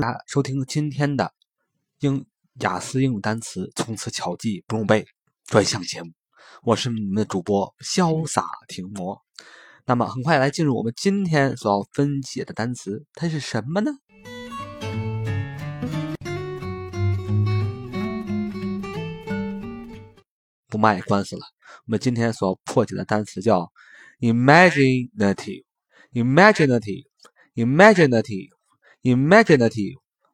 大家收听今天的英雅思英语单词，从此巧记不用背专项节目。我是你们的主播潇洒停魔。那么，很快来进入我们今天所要分解的单词，它是什么呢？不卖官司了，我们今天所破解的单词叫 imaginative，imaginative，imaginative。imaginative,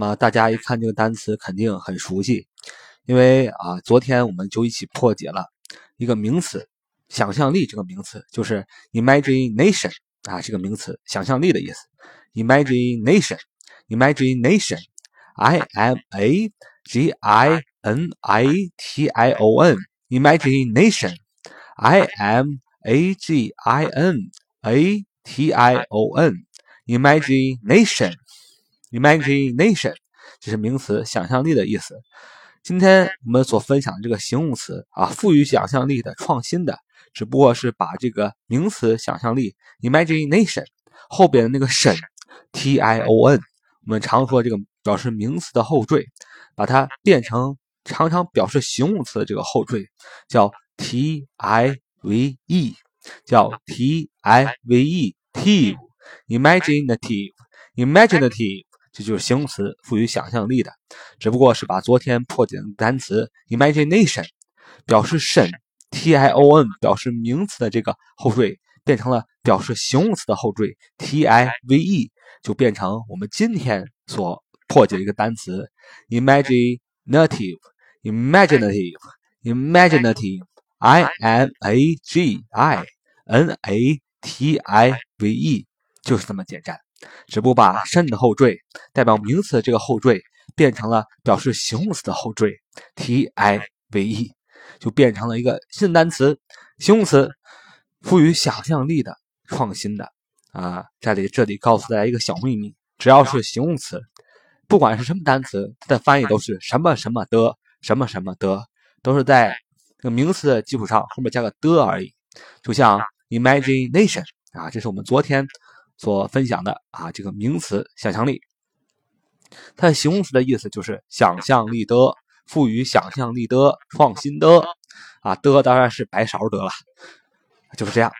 那么大家一看这个单词肯定很熟悉，因为啊，昨天我们就一起破解了一个名词“想象力”这个名词，就是 imagination 啊，这个名词想象力的意思。imagination，imagination，i m a g i n i t i o n，imagination，i m a g i n a t i o n，imagination。Imagination，这是名词，想象力的意思。今天我们所分享的这个形容词啊，富于想象力的、创新的，只不过是把这个名词想象力 imagination 后边的那个神 t i o n，我们常说这个表示名词的后缀，把它变成常常表示形容词的这个后缀，叫 t i v e，叫 t i v e，tive，imaginative，imaginative。这就是形容词，赋予想象力的，只不过是把昨天破解的单词 imagination 表示神 t i o n 表示名词的这个后缀变成了表示形容词的后缀 t i v e，就变成我们今天所破解的一个单词 imaginative，imaginative，imaginative i m a g i n a t i v e，就是这么简单。只不过把身的后缀代表名词的这个后缀变成了表示形容词的后缀 t i v e，就变成了一个新单词，形容词，赋予想象力的、创新的啊！这里这里告诉大家一个小秘密：只要是形容词，不管是什么单词，它的翻译都是什么什么的、什么什么的，都是在这个名词的基础上后面加个的而已。就像 imagination 啊，这是我们昨天。所分享的啊，这个名词想象力，它的形容词的意思就是想象力的，赋予想象力的，创新的啊，的当然是白勺的了，就是这样。